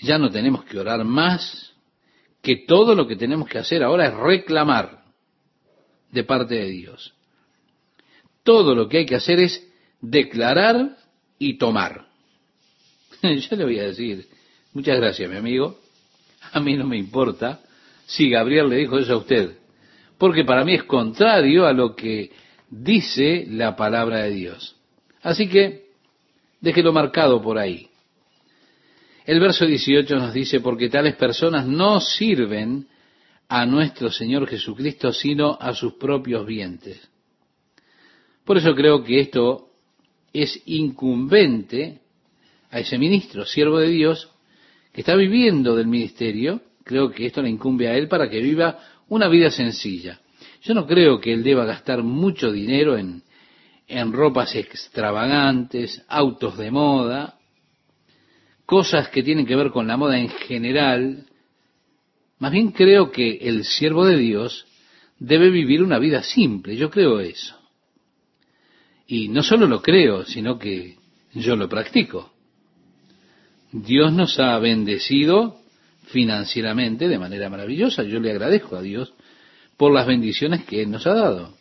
ya no tenemos que orar más, que todo lo que tenemos que hacer ahora es reclamar de parte de Dios. Todo lo que hay que hacer es declarar y tomar. (laughs) Yo le voy a decir, muchas gracias mi amigo, a mí no me importa si Gabriel le dijo eso a usted, porque para mí es contrario a lo que dice la palabra de Dios. Así que déjelo marcado por ahí. El verso 18 nos dice, porque tales personas no sirven a nuestro Señor Jesucristo, sino a sus propios vientres. Por eso creo que esto es incumbente a ese ministro, siervo de Dios, que está viviendo del ministerio, creo que esto le incumbe a él para que viva una vida sencilla. Yo no creo que él deba gastar mucho dinero en, en ropas extravagantes, autos de moda, cosas que tienen que ver con la moda en general, más bien creo que el siervo de Dios debe vivir una vida simple, yo creo eso. Y no solo lo creo, sino que yo lo practico. Dios nos ha bendecido financieramente de manera maravillosa. Yo le agradezco a Dios por las bendiciones que Él nos ha dado.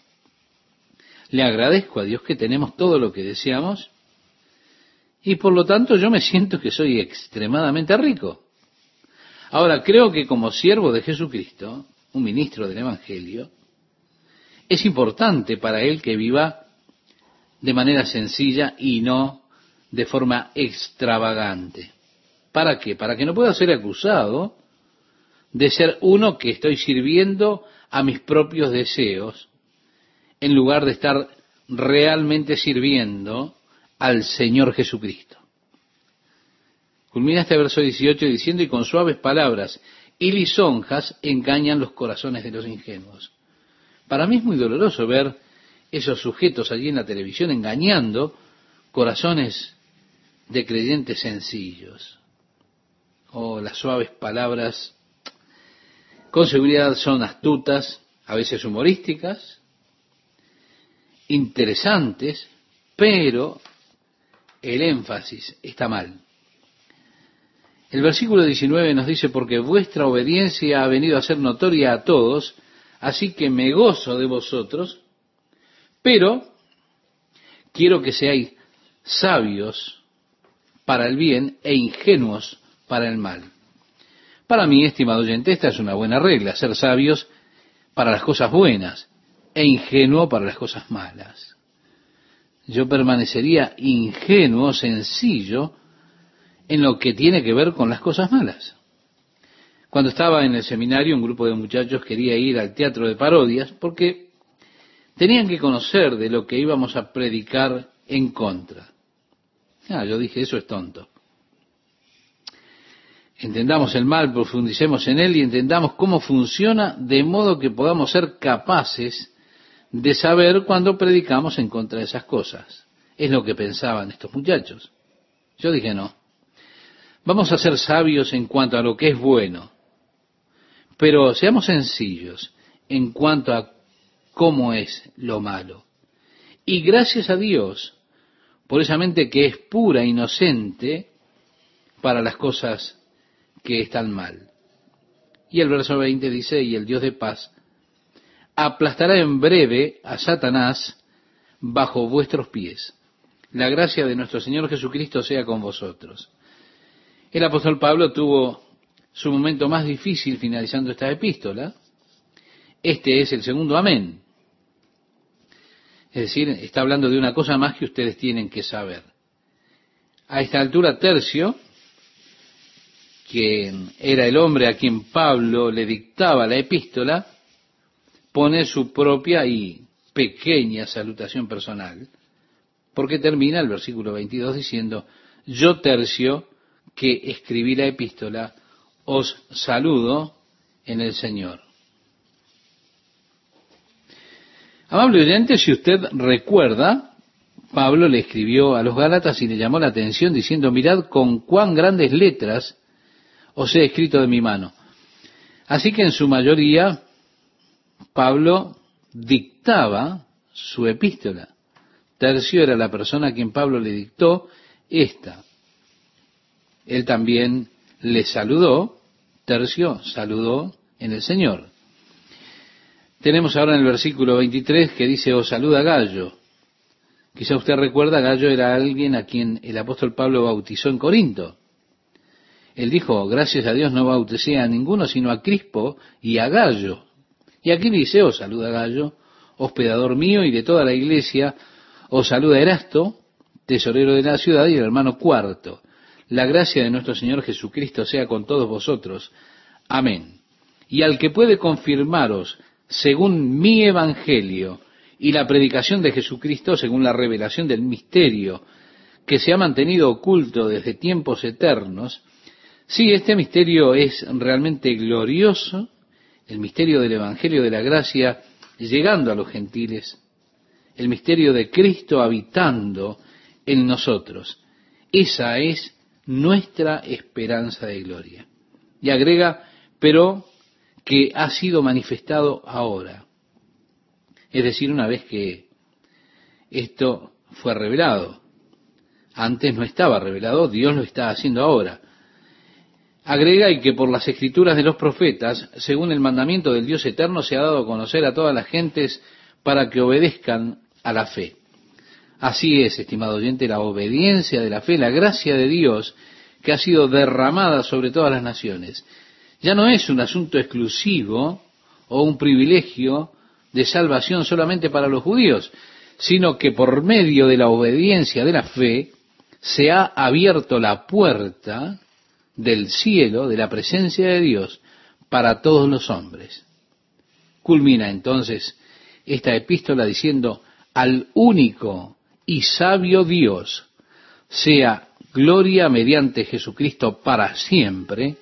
Le agradezco a Dios que tenemos todo lo que deseamos y por lo tanto yo me siento que soy extremadamente rico. Ahora, creo que como siervo de Jesucristo, un ministro del Evangelio, es importante para él que viva de manera sencilla y no de forma extravagante. ¿Para qué? Para que no pueda ser acusado de ser uno que estoy sirviendo a mis propios deseos, en lugar de estar realmente sirviendo al Señor Jesucristo. Culmina este verso 18 diciendo, y con suaves palabras y lisonjas engañan los corazones de los ingenuos. Para mí es muy doloroso ver esos sujetos allí en la televisión engañando corazones de creyentes sencillos. Oh, las suaves palabras con seguridad son astutas, a veces humorísticas, interesantes, pero el énfasis está mal. El versículo 19 nos dice, porque vuestra obediencia ha venido a ser notoria a todos, así que me gozo de vosotros, pero quiero que seáis sabios para el bien e ingenuos para el mal. Para mí, estimado oyente, esta es una buena regla, ser sabios para las cosas buenas e ingenuo para las cosas malas. Yo permanecería ingenuo, sencillo, en lo que tiene que ver con las cosas malas. Cuando estaba en el seminario, un grupo de muchachos quería ir al teatro de parodias porque tenían que conocer de lo que íbamos a predicar en contra. Ah, yo dije, eso es tonto. Entendamos el mal, profundicemos en él y entendamos cómo funciona de modo que podamos ser capaces de saber cuando predicamos en contra de esas cosas. Es lo que pensaban estos muchachos. Yo dije, no, Vamos a ser sabios en cuanto a lo que es bueno, pero seamos sencillos en cuanto a cómo es lo malo. Y gracias a Dios por esa mente que es pura, inocente, para las cosas que están mal. Y el verso 20 dice, y el Dios de paz aplastará en breve a Satanás bajo vuestros pies. La gracia de nuestro Señor Jesucristo sea con vosotros. El apóstol Pablo tuvo su momento más difícil finalizando esta epístola. Este es el segundo amén. Es decir, está hablando de una cosa más que ustedes tienen que saber. A esta altura, Tercio, que era el hombre a quien Pablo le dictaba la epístola, pone su propia y pequeña salutación personal, porque termina el versículo 22 diciendo, yo tercio que escribí la epístola, os saludo en el Señor. Amable oyente, si usted recuerda, Pablo le escribió a los Gálatas y le llamó la atención diciendo, mirad con cuán grandes letras os he escrito de mi mano. Así que en su mayoría Pablo dictaba su epístola. Tercio era la persona a quien Pablo le dictó esta. Él también le saludó, Tercio saludó en el Señor. Tenemos ahora en el versículo 23 que dice, os saluda Gallo. Quizá usted recuerda, Gallo era alguien a quien el apóstol Pablo bautizó en Corinto. Él dijo, gracias a Dios no bauticé a ninguno, sino a Crispo y a Gallo. Y aquí dice, os saluda Gallo, hospedador mío y de toda la iglesia, os saluda Erasto, tesorero de la ciudad, y el hermano cuarto. La gracia de nuestro Señor Jesucristo sea con todos vosotros. Amén. Y al que puede confirmaros, según mi evangelio y la predicación de Jesucristo, según la revelación del misterio que se ha mantenido oculto desde tiempos eternos, sí, este misterio es realmente glorioso el misterio del Evangelio de la Gracia llegando a los gentiles, el misterio de Cristo habitando en nosotros. Esa es nuestra esperanza de gloria. Y agrega, pero que ha sido manifestado ahora. Es decir, una vez que esto fue revelado. Antes no estaba revelado, Dios lo está haciendo ahora. Agrega y que por las escrituras de los profetas, según el mandamiento del Dios eterno, se ha dado a conocer a todas las gentes para que obedezcan a la fe. Así es, estimado oyente, la obediencia de la fe, la gracia de Dios que ha sido derramada sobre todas las naciones. Ya no es un asunto exclusivo o un privilegio de salvación solamente para los judíos, sino que por medio de la obediencia de la fe se ha abierto la puerta del cielo, de la presencia de Dios, para todos los hombres. Culmina entonces esta epístola diciendo, al único y sabio Dios sea gloria mediante Jesucristo para siempre.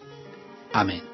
Amén.